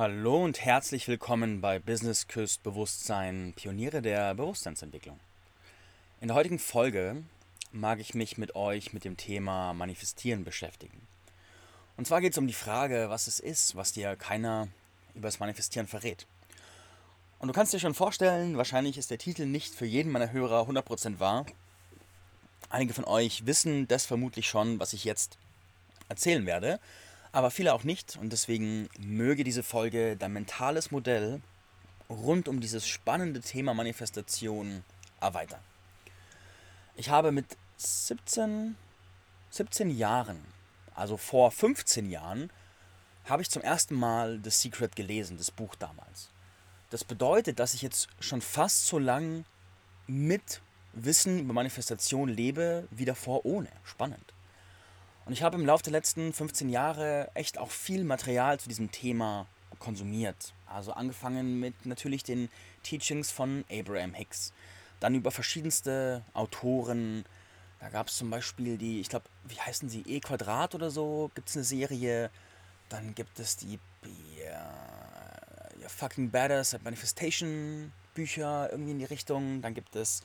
Hallo und herzlich willkommen bei Business Küst Bewusstsein, Pioniere der Bewusstseinsentwicklung. In der heutigen Folge mag ich mich mit euch mit dem Thema Manifestieren beschäftigen. Und zwar geht es um die Frage, was es ist, was dir keiner über das Manifestieren verrät. Und du kannst dir schon vorstellen, wahrscheinlich ist der Titel nicht für jeden meiner Hörer 100% wahr. Einige von euch wissen das vermutlich schon, was ich jetzt erzählen werde aber viele auch nicht. Und deswegen möge diese Folge dein mentales Modell rund um dieses spannende Thema Manifestation erweitern. Ich habe mit 17, 17 Jahren, also vor 15 Jahren, habe ich zum ersten Mal The Secret gelesen, das Buch damals. Das bedeutet, dass ich jetzt schon fast so lang mit Wissen über Manifestation lebe, wie davor ohne. Spannend. Und ich habe im Laufe der letzten 15 Jahre echt auch viel Material zu diesem Thema konsumiert. Also angefangen mit natürlich den Teachings von Abraham Hicks. Dann über verschiedenste Autoren. Da gab es zum Beispiel die, ich glaube, wie heißen sie, E Quadrat oder so, gibt es eine Serie. Dann gibt es die ja, Fucking Badass at Manifestation Bücher irgendwie in die Richtung. Dann gibt es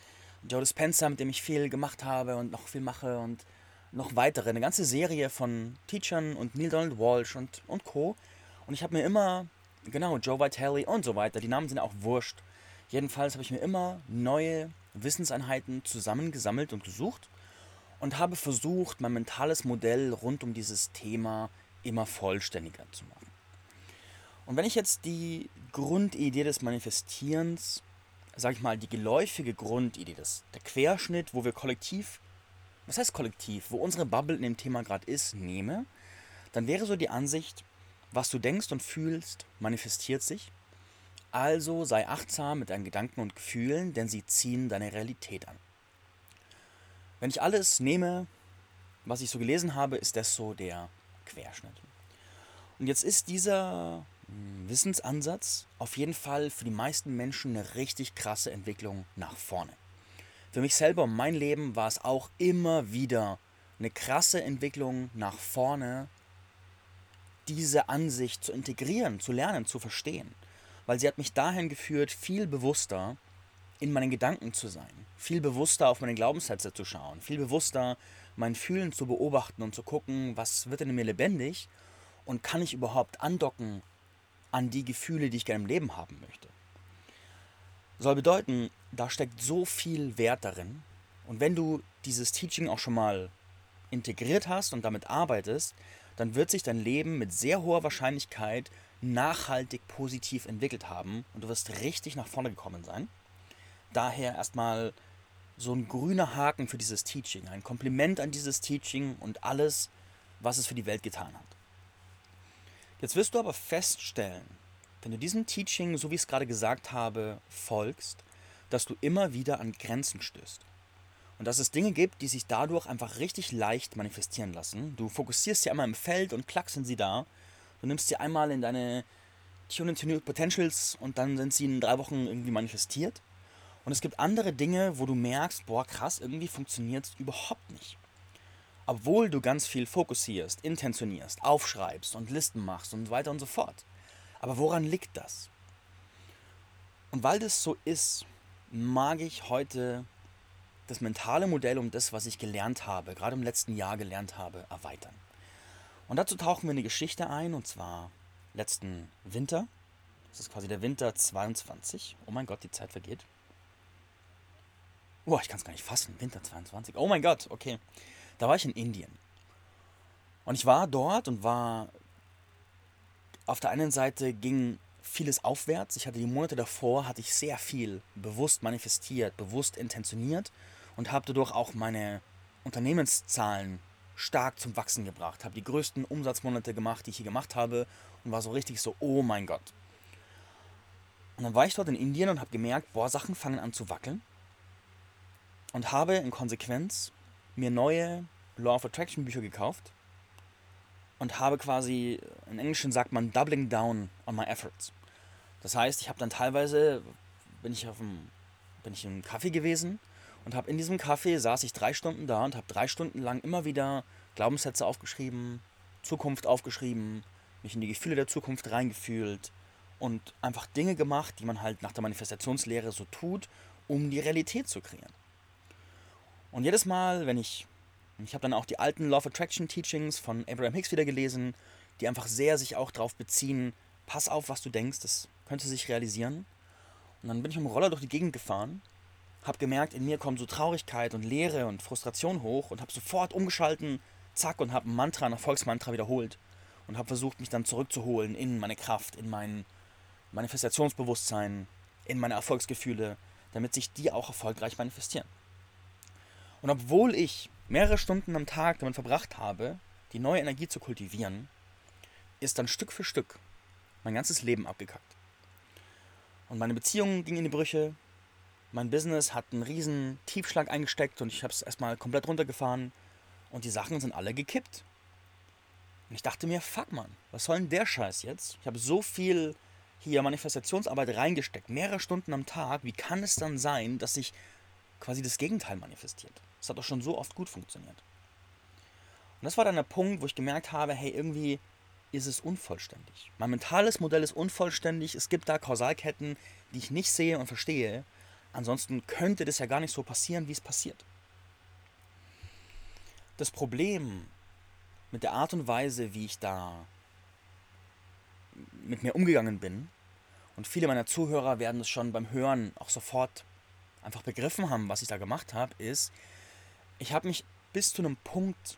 Joe Dispenza, mit dem ich viel gemacht habe und noch viel mache. Und noch weitere, eine ganze Serie von Teachern und Neil Donald Walsh und, und Co. Und ich habe mir immer, genau, Joe Vitale und so weiter, die Namen sind auch wurscht. Jedenfalls habe ich mir immer neue Wissenseinheiten zusammengesammelt und gesucht und habe versucht, mein mentales Modell rund um dieses Thema immer vollständiger zu machen. Und wenn ich jetzt die Grundidee des Manifestierens, sage ich mal, die geläufige Grundidee, das, der Querschnitt, wo wir kollektiv was heißt kollektiv, wo unsere Bubble in dem Thema gerade ist, nehme, dann wäre so die Ansicht, was du denkst und fühlst, manifestiert sich. Also sei achtsam mit deinen Gedanken und Gefühlen, denn sie ziehen deine Realität an. Wenn ich alles nehme, was ich so gelesen habe, ist das so der Querschnitt. Und jetzt ist dieser hm, Wissensansatz auf jeden Fall für die meisten Menschen eine richtig krasse Entwicklung nach vorne. Für mich selber mein Leben war es auch immer wieder eine krasse Entwicklung nach vorne, diese Ansicht zu integrieren, zu lernen, zu verstehen. Weil sie hat mich dahin geführt, viel bewusster in meinen Gedanken zu sein, viel bewusster auf meine Glaubenssätze zu schauen, viel bewusster mein Fühlen zu beobachten und zu gucken, was wird denn in mir lebendig und kann ich überhaupt andocken an die Gefühle, die ich gerne im Leben haben möchte. Soll bedeuten, da steckt so viel Wert darin. Und wenn du dieses Teaching auch schon mal integriert hast und damit arbeitest, dann wird sich dein Leben mit sehr hoher Wahrscheinlichkeit nachhaltig positiv entwickelt haben und du wirst richtig nach vorne gekommen sein. Daher erstmal so ein grüner Haken für dieses Teaching, ein Kompliment an dieses Teaching und alles, was es für die Welt getan hat. Jetzt wirst du aber feststellen, wenn du diesem Teaching, so wie ich es gerade gesagt habe, folgst, dass du immer wieder an Grenzen stößt. Und dass es Dinge gibt, die sich dadurch einfach richtig leicht manifestieren lassen. Du fokussierst sie einmal im Feld und klack sind sie da. Du nimmst sie einmal in deine Tune into New Potentials und dann sind sie in drei Wochen irgendwie manifestiert. Und es gibt andere Dinge, wo du merkst, boah krass, irgendwie funktioniert es überhaupt nicht. Obwohl du ganz viel fokussierst, intentionierst, aufschreibst und Listen machst und weiter und so fort. Aber woran liegt das? Und weil das so ist, mag ich heute das mentale Modell um das, was ich gelernt habe, gerade im letzten Jahr gelernt habe, erweitern. Und dazu tauchen wir eine Geschichte ein, und zwar letzten Winter. Das ist quasi der Winter 22. Oh mein Gott, die Zeit vergeht. Boah, ich kann es gar nicht fassen. Winter 22. Oh mein Gott, okay. Da war ich in Indien. Und ich war dort und war. Auf der einen Seite ging vieles aufwärts. Ich hatte die Monate davor, hatte ich sehr viel bewusst manifestiert, bewusst intentioniert und habe dadurch auch meine Unternehmenszahlen stark zum Wachsen gebracht. Habe die größten Umsatzmonate gemacht, die ich hier gemacht habe und war so richtig so, oh mein Gott. Und dann war ich dort in Indien und habe gemerkt, boah, Sachen fangen an zu wackeln. Und habe in Konsequenz mir neue Law of Attraction Bücher gekauft und habe quasi, in Englischen sagt man, doubling down on my efforts. Das heißt, ich habe dann teilweise, bin ich auf dem, bin ich im Kaffee gewesen und habe in diesem Kaffee, saß ich drei Stunden da und habe drei Stunden lang immer wieder Glaubenssätze aufgeschrieben, Zukunft aufgeschrieben, mich in die Gefühle der Zukunft reingefühlt, und einfach Dinge gemacht, die man halt nach der Manifestationslehre so tut, um die Realität zu kreieren. Und jedes Mal, wenn ich, ich habe dann auch die alten of Attraction Teachings von Abraham Hicks wieder gelesen, die einfach sehr sich auch darauf beziehen, pass auf, was du denkst, das könnte sich realisieren. Und dann bin ich mit dem Roller durch die Gegend gefahren, habe gemerkt, in mir kommt so Traurigkeit und Leere und Frustration hoch und habe sofort umgeschalten, zack, und habe ein Mantra, ein Erfolgsmantra wiederholt und habe versucht, mich dann zurückzuholen in meine Kraft, in mein Manifestationsbewusstsein, in meine Erfolgsgefühle, damit sich die auch erfolgreich manifestieren. Und obwohl ich mehrere Stunden am Tag damit verbracht habe, die neue Energie zu kultivieren, ist dann Stück für Stück mein ganzes Leben abgekackt. Und meine Beziehung ging in die Brüche, mein Business hat einen riesen Tiefschlag eingesteckt und ich habe es erstmal komplett runtergefahren und die Sachen sind alle gekippt. Und ich dachte mir, fuck man, was soll denn der Scheiß jetzt? Ich habe so viel hier Manifestationsarbeit reingesteckt, mehrere Stunden am Tag. Wie kann es dann sein, dass sich quasi das Gegenteil manifestiert? Das hat doch schon so oft gut funktioniert. Und das war dann der Punkt, wo ich gemerkt habe, hey, irgendwie ist es unvollständig. Mein mentales Modell ist unvollständig. Es gibt da Kausalketten, die ich nicht sehe und verstehe. Ansonsten könnte das ja gar nicht so passieren, wie es passiert. Das Problem mit der Art und Weise, wie ich da mit mir umgegangen bin, und viele meiner Zuhörer werden es schon beim Hören auch sofort einfach begriffen haben, was ich da gemacht habe, ist, ich habe mich bis zu einem Punkt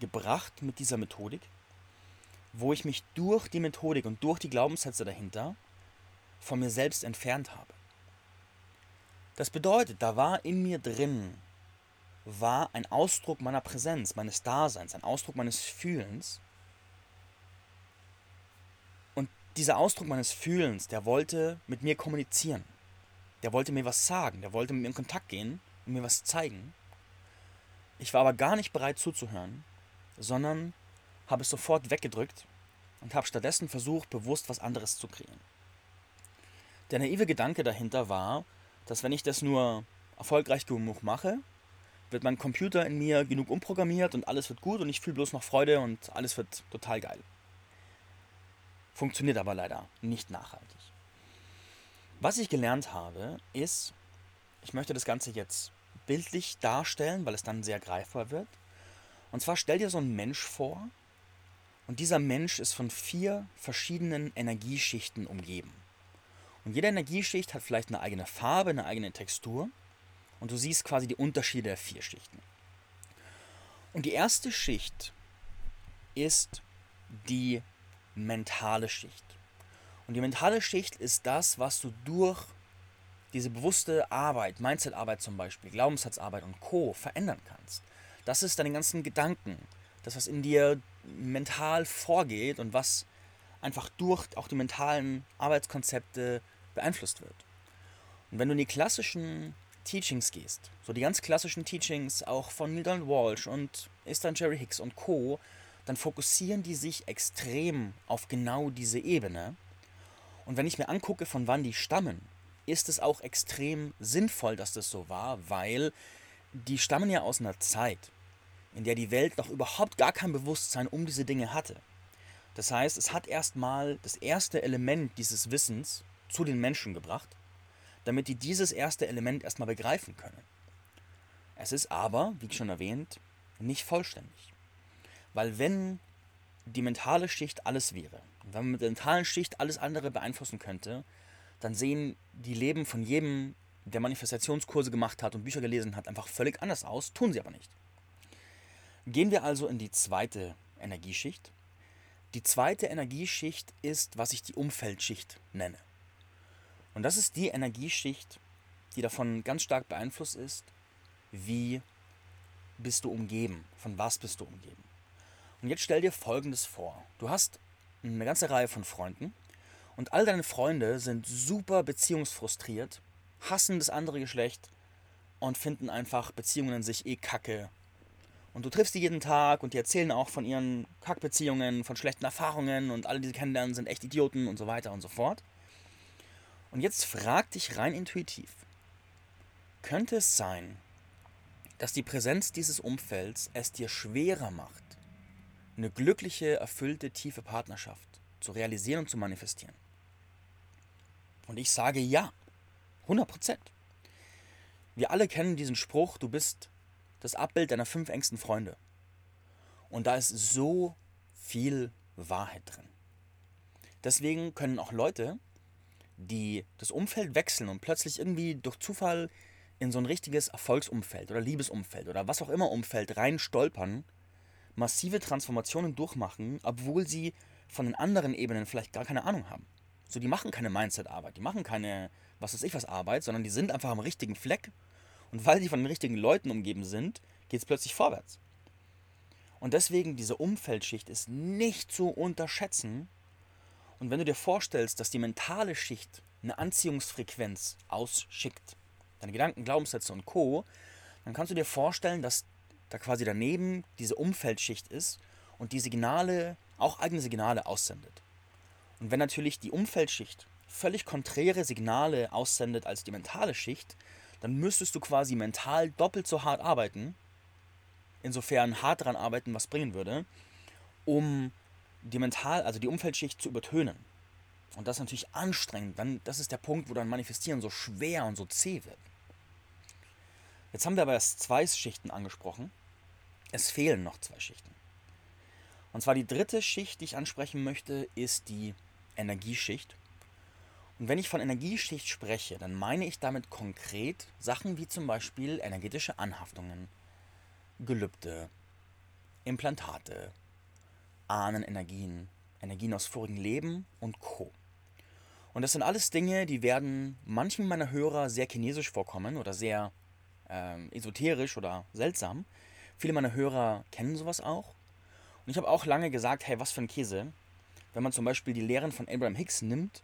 gebracht mit dieser Methodik, wo ich mich durch die Methodik und durch die Glaubenssätze dahinter von mir selbst entfernt habe. Das bedeutet, da war in mir drin, war ein Ausdruck meiner Präsenz, meines Daseins, ein Ausdruck meines Fühlens. Und dieser Ausdruck meines Fühlens, der wollte mit mir kommunizieren. Der wollte mir was sagen, der wollte mit mir in Kontakt gehen und mir was zeigen. Ich war aber gar nicht bereit zuzuhören, sondern habe es sofort weggedrückt und habe stattdessen versucht, bewusst was anderes zu kreieren. Der naive Gedanke dahinter war, dass wenn ich das nur erfolgreich genug mache, wird mein Computer in mir genug umprogrammiert und alles wird gut und ich fühle bloß noch Freude und alles wird total geil. Funktioniert aber leider nicht nachhaltig. Was ich gelernt habe, ist, ich möchte das Ganze jetzt bildlich darstellen, weil es dann sehr greifbar wird. Und zwar stell dir so einen Mensch vor und dieser Mensch ist von vier verschiedenen Energieschichten umgeben. Und jede Energieschicht hat vielleicht eine eigene Farbe, eine eigene Textur. Und du siehst quasi die Unterschiede der vier Schichten. Und die erste Schicht ist die mentale Schicht. Und die mentale Schicht ist das, was du durch diese bewusste Arbeit, Mindset-Arbeit zum Beispiel, Glaubenssatzarbeit und Co. verändern kannst. Das ist deine ganzen Gedanken, das, was in dir mental vorgeht und was einfach durch auch die mentalen Arbeitskonzepte beeinflusst wird. Und wenn du in die klassischen Teachings gehst, so die ganz klassischen Teachings auch von Neil Donald Walsh und Easton Jerry Hicks und Co., dann fokussieren die sich extrem auf genau diese Ebene. Und wenn ich mir angucke, von wann die stammen, ist es auch extrem sinnvoll, dass das so war, weil die stammen ja aus einer Zeit, in der die Welt noch überhaupt gar kein Bewusstsein um diese Dinge hatte. Das heißt, es hat erstmal das erste Element dieses Wissens zu den Menschen gebracht, damit die dieses erste Element erstmal begreifen können. Es ist aber, wie schon erwähnt, nicht vollständig. Weil wenn die mentale Schicht alles wäre, wenn man mit der mentalen Schicht alles andere beeinflussen könnte, dann sehen die Leben von jedem, der Manifestationskurse gemacht hat und Bücher gelesen hat, einfach völlig anders aus, tun sie aber nicht. Gehen wir also in die zweite Energieschicht. Die zweite Energieschicht ist, was ich die Umfeldschicht nenne. Und das ist die Energieschicht, die davon ganz stark beeinflusst ist, wie bist du umgeben, von was bist du umgeben. Und jetzt stell dir Folgendes vor. Du hast eine ganze Reihe von Freunden und all deine Freunde sind super beziehungsfrustriert, hassen das andere Geschlecht und finden einfach Beziehungen an sich eh kacke. Und du triffst die jeden Tag und die erzählen auch von ihren Kackbeziehungen, von schlechten Erfahrungen und alle, die sie kennenlernen, sind echt Idioten und so weiter und so fort. Und jetzt frag dich rein intuitiv, könnte es sein, dass die Präsenz dieses Umfelds es dir schwerer macht, eine glückliche, erfüllte, tiefe Partnerschaft zu realisieren und zu manifestieren? Und ich sage ja, 100 Prozent. Wir alle kennen diesen Spruch, du bist das Abbild deiner fünf engsten Freunde. Und da ist so viel Wahrheit drin. Deswegen können auch Leute, die das Umfeld wechseln und plötzlich irgendwie durch Zufall in so ein richtiges Erfolgsumfeld oder Liebesumfeld oder was auch immer Umfeld rein stolpern, massive Transformationen durchmachen, obwohl sie von den anderen Ebenen vielleicht gar keine Ahnung haben. So, die machen keine Mindset-Arbeit, die machen keine, was weiß ich was Arbeit, sondern die sind einfach am richtigen Fleck und weil sie von den richtigen Leuten umgeben sind, geht es plötzlich vorwärts. Und deswegen, diese Umfeldschicht ist nicht zu unterschätzen. Und wenn du dir vorstellst, dass die mentale Schicht eine Anziehungsfrequenz ausschickt, deine Gedanken, Glaubenssätze und Co., dann kannst du dir vorstellen, dass da quasi daneben diese Umfeldschicht ist und die Signale, auch eigene Signale aussendet. Und wenn natürlich die Umfeldschicht völlig konträre Signale aussendet als die mentale Schicht, dann müsstest du quasi mental doppelt so hart arbeiten, insofern hart daran arbeiten, was bringen würde, um die mental, also die Umfeldschicht zu übertönen. Und das ist natürlich anstrengend. Dann, das ist der Punkt, wo dann Manifestieren so schwer und so zäh wird. Jetzt haben wir aber erst zwei Schichten angesprochen. Es fehlen noch zwei Schichten. Und zwar die dritte Schicht, die ich ansprechen möchte, ist die Energieschicht. Und wenn ich von Energieschicht spreche, dann meine ich damit konkret Sachen wie zum Beispiel energetische Anhaftungen, Gelübde, Implantate, Ahnenenergien, Energien aus vorigen Leben und Co. Und das sind alles Dinge, die werden manchen meiner Hörer sehr chinesisch vorkommen oder sehr ähm, esoterisch oder seltsam. Viele meiner Hörer kennen sowas auch. Und ich habe auch lange gesagt, hey, was für ein Käse. Wenn man zum Beispiel die Lehren von Abraham Hicks nimmt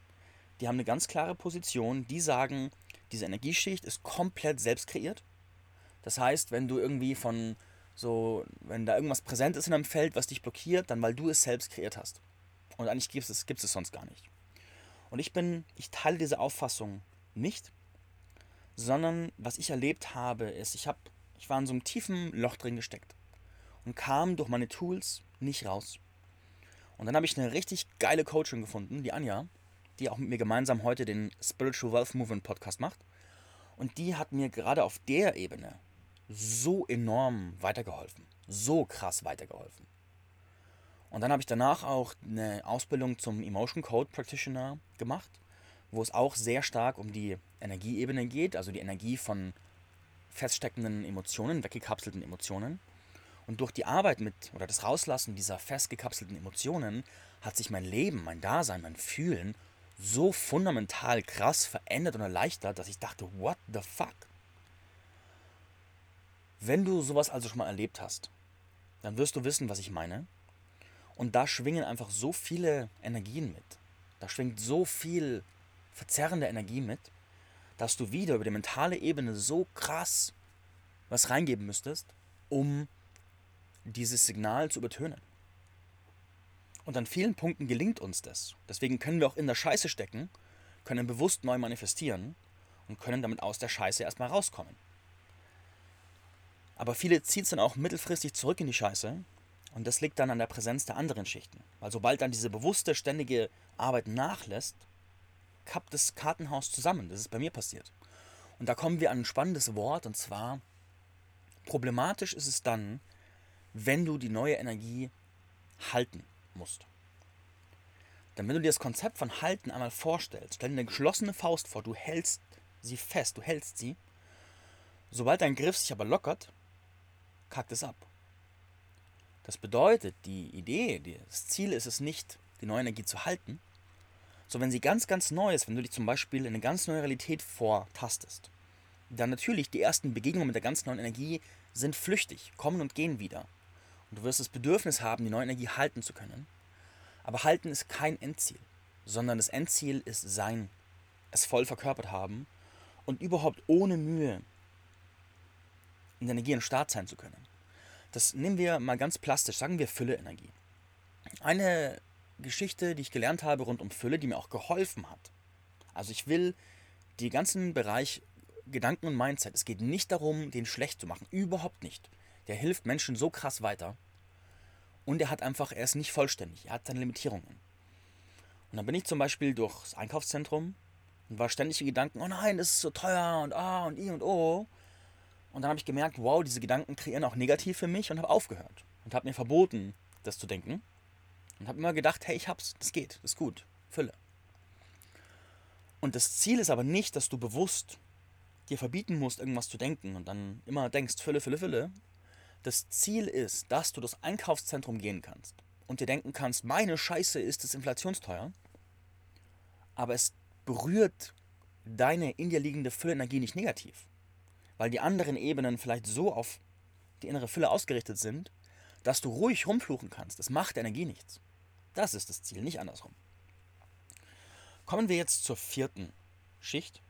die haben eine ganz klare Position. Die sagen, diese Energieschicht ist komplett selbst kreiert. Das heißt, wenn du irgendwie von so, wenn da irgendwas präsent ist in einem Feld, was dich blockiert, dann weil du es selbst kreiert hast. Und eigentlich gibt es, gibt es sonst gar nicht. Und ich bin, ich teile diese Auffassung nicht, sondern was ich erlebt habe, ist, ich habe, ich war in so einem tiefen Loch drin gesteckt und kam durch meine Tools nicht raus. Und dann habe ich eine richtig geile Coachin gefunden, die Anja, die auch mit mir gemeinsam heute den Spiritual Wealth Movement Podcast macht. Und die hat mir gerade auf der Ebene so enorm weitergeholfen. So krass weitergeholfen. Und dann habe ich danach auch eine Ausbildung zum Emotion Code Practitioner gemacht, wo es auch sehr stark um die Energieebene geht, also die Energie von feststeckenden Emotionen, weggekapselten Emotionen. Und durch die Arbeit mit oder das Rauslassen dieser festgekapselten Emotionen hat sich mein Leben, mein Dasein, mein Fühlen so fundamental krass verändert und erleichtert, dass ich dachte, what the fuck? Wenn du sowas also schon mal erlebt hast, dann wirst du wissen, was ich meine. Und da schwingen einfach so viele Energien mit. Da schwingt so viel verzerrende Energie mit, dass du wieder über die mentale Ebene so krass was reingeben müsstest, um dieses Signal zu übertönen. Und an vielen Punkten gelingt uns das. Deswegen können wir auch in der Scheiße stecken, können bewusst neu manifestieren und können damit aus der Scheiße erstmal rauskommen. Aber viele ziehen es dann auch mittelfristig zurück in die Scheiße und das liegt dann an der Präsenz der anderen Schichten. Weil sobald dann diese bewusste, ständige Arbeit nachlässt, kappt das Kartenhaus zusammen. Das ist bei mir passiert. Und da kommen wir an ein spannendes Wort und zwar, problematisch ist es dann, wenn du die neue Energie halten musst. Denn wenn du dir das Konzept von Halten einmal vorstellst, stell dir eine geschlossene Faust vor, du hältst sie fest, du hältst sie. Sobald dein Griff sich aber lockert, kackt es ab. Das bedeutet, die Idee, das Ziel ist es nicht, die neue Energie zu halten, sondern wenn sie ganz, ganz neu ist, wenn du dich zum Beispiel in eine ganz neue Realität vortastest, dann natürlich die ersten Begegnungen mit der ganz neuen Energie sind flüchtig, kommen und gehen wieder. Und du wirst das Bedürfnis haben, die neue Energie halten zu können. Aber halten ist kein Endziel, sondern das Endziel ist sein, es voll verkörpert haben und überhaupt ohne Mühe in der Energie ein Start sein zu können. Das nehmen wir mal ganz plastisch, sagen wir Fülle-Energie. Eine Geschichte, die ich gelernt habe rund um Fülle, die mir auch geholfen hat. Also ich will den ganzen Bereich Gedanken und Mindset, es geht nicht darum, den schlecht zu machen, überhaupt nicht der hilft Menschen so krass weiter. Und er hat einfach, er ist nicht vollständig, er hat seine Limitierungen. Und dann bin ich zum Beispiel durchs Einkaufszentrum Und war ständig in Gedanken, oh nein, das ist so teuer und ah und i und oh. Und dann habe ich gemerkt, wow, diese Gedanken kreieren auch negativ für mich und habe aufgehört. Und habe mir verboten, das zu denken. Und habe immer gedacht, hey, ich hab's, das geht, das ist gut, Fülle. Und das Ziel ist aber nicht, dass du bewusst dir verbieten musst, irgendwas zu denken und dann immer denkst, Fülle, Fülle, Fülle. Das Ziel ist, dass du das Einkaufszentrum gehen kannst und dir denken kannst, meine Scheiße ist es inflationsteuer, aber es berührt deine in dir liegende Füllenergie nicht negativ, weil die anderen Ebenen vielleicht so auf die innere Fülle ausgerichtet sind, dass du ruhig rumfluchen kannst. Das macht Energie nichts. Das ist das Ziel, nicht andersrum. Kommen wir jetzt zur vierten Schicht.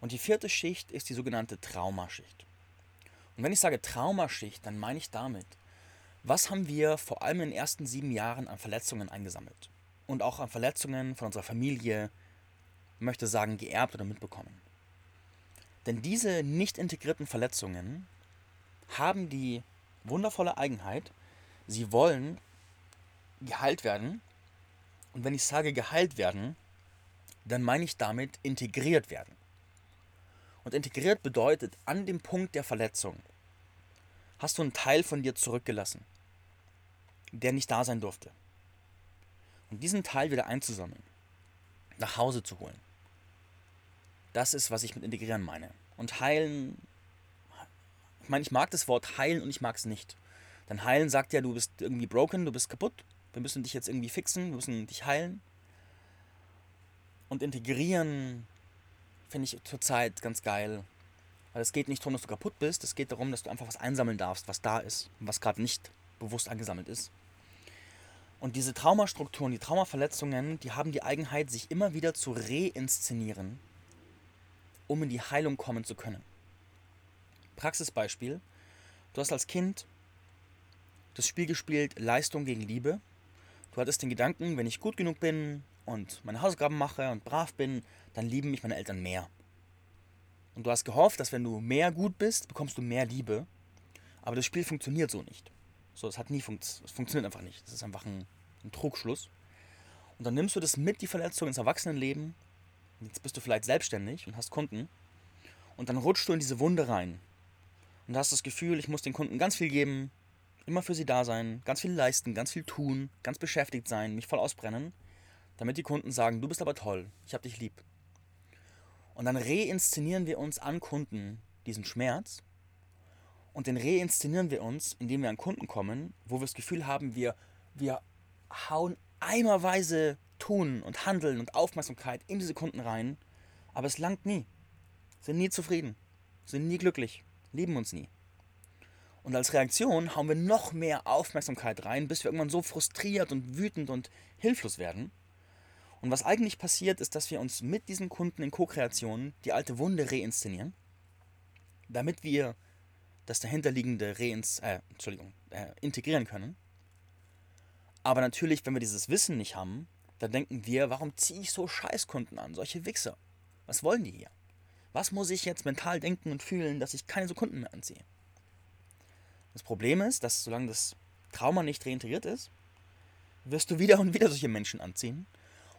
Und die vierte Schicht ist die sogenannte Traumaschicht. Und wenn ich sage Traumaschicht, dann meine ich damit, was haben wir vor allem in den ersten sieben Jahren an Verletzungen eingesammelt? Und auch an Verletzungen von unserer Familie, möchte sagen, geerbt oder mitbekommen. Denn diese nicht integrierten Verletzungen haben die wundervolle Eigenheit, sie wollen geheilt werden. Und wenn ich sage geheilt werden, dann meine ich damit integriert werden. Und integriert bedeutet, an dem Punkt der Verletzung hast du einen Teil von dir zurückgelassen, der nicht da sein durfte. Und diesen Teil wieder einzusammeln, nach Hause zu holen. Das ist, was ich mit integrieren meine. Und heilen, ich meine, ich mag das Wort heilen und ich mag es nicht. Denn heilen sagt ja, du bist irgendwie broken, du bist kaputt, wir müssen dich jetzt irgendwie fixen, wir müssen dich heilen. Und integrieren finde ich zurzeit ganz geil. Weil es geht nicht darum, dass du kaputt bist, es geht darum, dass du einfach was einsammeln darfst, was da ist und was gerade nicht bewusst angesammelt ist. Und diese Traumastrukturen, die Traumaverletzungen, die haben die Eigenheit, sich immer wieder zu reinszenieren, um in die Heilung kommen zu können. Praxisbeispiel. Du hast als Kind das Spiel gespielt Leistung gegen Liebe. Du hattest den Gedanken, wenn ich gut genug bin und meine Hausaufgaben mache und brav bin, dann lieben mich meine Eltern mehr. Und du hast gehofft, dass wenn du mehr gut bist, bekommst du mehr Liebe. Aber das Spiel funktioniert so nicht. So, das hat nie funkt, das funktioniert einfach nicht. Das ist einfach ein, ein Trugschluss. Und dann nimmst du das mit, die Verletzung ins Erwachsenenleben. Jetzt bist du vielleicht selbstständig und hast Kunden. Und dann rutschst du in diese Wunde rein. Und hast das Gefühl, ich muss den Kunden ganz viel geben, immer für sie da sein, ganz viel leisten, ganz viel tun, ganz beschäftigt sein, mich voll ausbrennen, damit die Kunden sagen, du bist aber toll, ich hab dich lieb. Und dann reinszenieren wir uns an Kunden diesen Schmerz und den reinszenieren wir uns, indem wir an Kunden kommen, wo wir das Gefühl haben, wir, wir hauen eimerweise Tun und Handeln und Aufmerksamkeit in diese Kunden rein, aber es langt nie. Sind nie zufrieden, sind nie glücklich, lieben uns nie. Und als Reaktion hauen wir noch mehr Aufmerksamkeit rein, bis wir irgendwann so frustriert und wütend und hilflos werden. Und was eigentlich passiert, ist, dass wir uns mit diesen Kunden in Co-Kreation die alte Wunde reinszenieren, damit wir das dahinterliegende reins, äh, Entschuldigung, äh, integrieren können. Aber natürlich, wenn wir dieses Wissen nicht haben, dann denken wir, warum ziehe ich so Scheißkunden an, solche Wichser? Was wollen die hier? Was muss ich jetzt mental denken und fühlen, dass ich keine so Kunden mehr anziehe? Das Problem ist, dass solange das Trauma nicht reintegriert ist, wirst du wieder und wieder solche Menschen anziehen.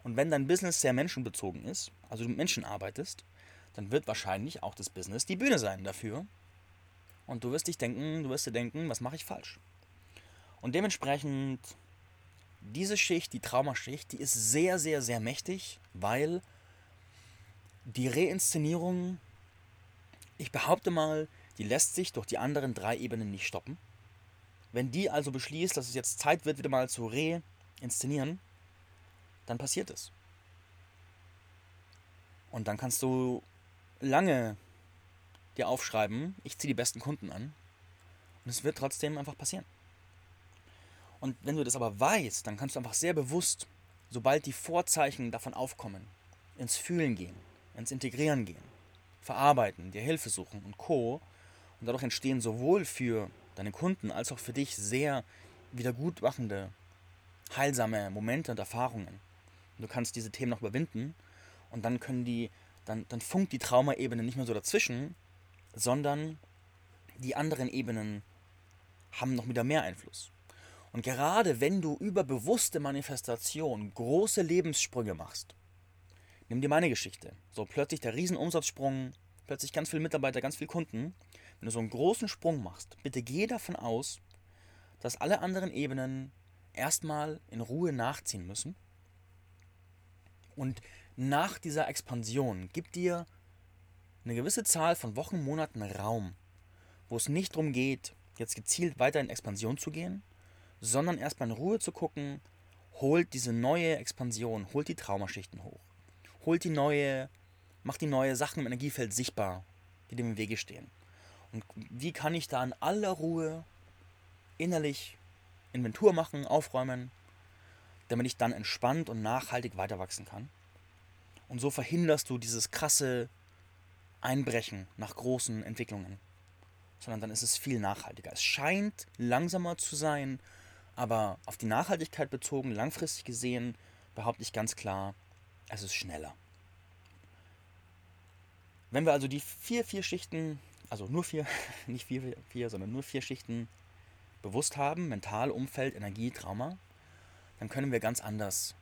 Und wenn dein Business sehr menschenbezogen ist, also du mit Menschen arbeitest, dann wird wahrscheinlich auch das Business die Bühne sein dafür, und du wirst dich denken, du wirst dir denken, was mache ich falsch? Und dementsprechend, diese Schicht, die Traumaschicht, die ist sehr, sehr, sehr mächtig, weil die Reinszenierung, ich behaupte mal, die lässt sich durch die anderen drei Ebenen nicht stoppen. Wenn die also beschließt, dass es jetzt Zeit wird, wieder mal zu reinszenieren, dann passiert es. Und dann kannst du lange dir aufschreiben, ich ziehe die besten Kunden an. Und es wird trotzdem einfach passieren. Und wenn du das aber weißt, dann kannst du einfach sehr bewusst, sobald die Vorzeichen davon aufkommen, ins Fühlen gehen, ins Integrieren gehen, verarbeiten, dir Hilfe suchen und Co. Und dadurch entstehen sowohl für deine Kunden als auch für dich sehr wiedergutmachende, heilsame Momente und Erfahrungen. Du kannst diese Themen noch überwinden und dann können die, dann, dann funkt die Traumaebene nicht mehr so dazwischen, sondern die anderen Ebenen haben noch wieder mehr Einfluss. Und gerade wenn du über bewusste Manifestation große Lebenssprünge machst, Nimm dir meine Geschichte. So plötzlich der Riesenumsatzsprung, plötzlich ganz viele Mitarbeiter, ganz viele Kunden. Wenn du so einen großen Sprung machst, bitte geh davon aus, dass alle anderen Ebenen erstmal in Ruhe nachziehen müssen. Und nach dieser Expansion gib dir eine gewisse Zahl von Wochen, Monaten Raum, wo es nicht darum geht, jetzt gezielt weiter in Expansion zu gehen, sondern erstmal in Ruhe zu gucken, holt diese neue Expansion, holt die Traumaschichten hoch, holt die neue, macht die neue Sachen im Energiefeld sichtbar, die dem im Wege stehen. Und wie kann ich da in aller Ruhe innerlich Inventur machen, aufräumen, damit ich dann entspannt und nachhaltig weiter wachsen kann. Und so verhinderst du dieses krasse Einbrechen nach großen Entwicklungen. Sondern dann ist es viel nachhaltiger. Es scheint langsamer zu sein, aber auf die Nachhaltigkeit bezogen, langfristig gesehen, behaupte ich ganz klar, es ist schneller. Wenn wir also die vier, vier Schichten, also nur vier, nicht vier, vier, sondern nur vier Schichten bewusst haben, Mental, Umfeld, Energie, Trauma, dann können wir ganz anders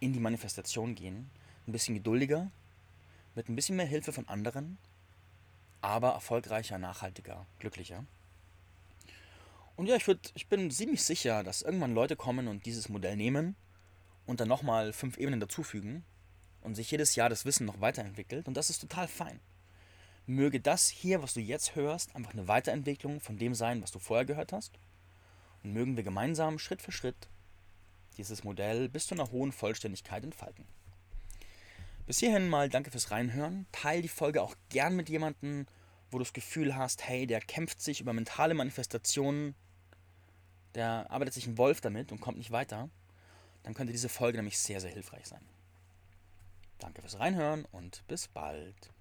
in die Manifestation gehen. Ein bisschen geduldiger, mit ein bisschen mehr Hilfe von anderen, aber erfolgreicher, nachhaltiger, glücklicher. Und ja, ich, würd, ich bin ziemlich sicher, dass irgendwann Leute kommen und dieses Modell nehmen und dann nochmal fünf Ebenen dazufügen und sich jedes Jahr das Wissen noch weiterentwickelt. Und das ist total fein möge das hier, was du jetzt hörst, einfach eine Weiterentwicklung von dem sein, was du vorher gehört hast. Und mögen wir gemeinsam Schritt für Schritt dieses Modell bis zu einer hohen Vollständigkeit entfalten. Bis hierhin mal danke fürs Reinhören. Teil die Folge auch gern mit jemandem, wo du das Gefühl hast, hey, der kämpft sich über mentale Manifestationen, der arbeitet sich ein Wolf damit und kommt nicht weiter. Dann könnte diese Folge nämlich sehr, sehr hilfreich sein. Danke fürs Reinhören und bis bald.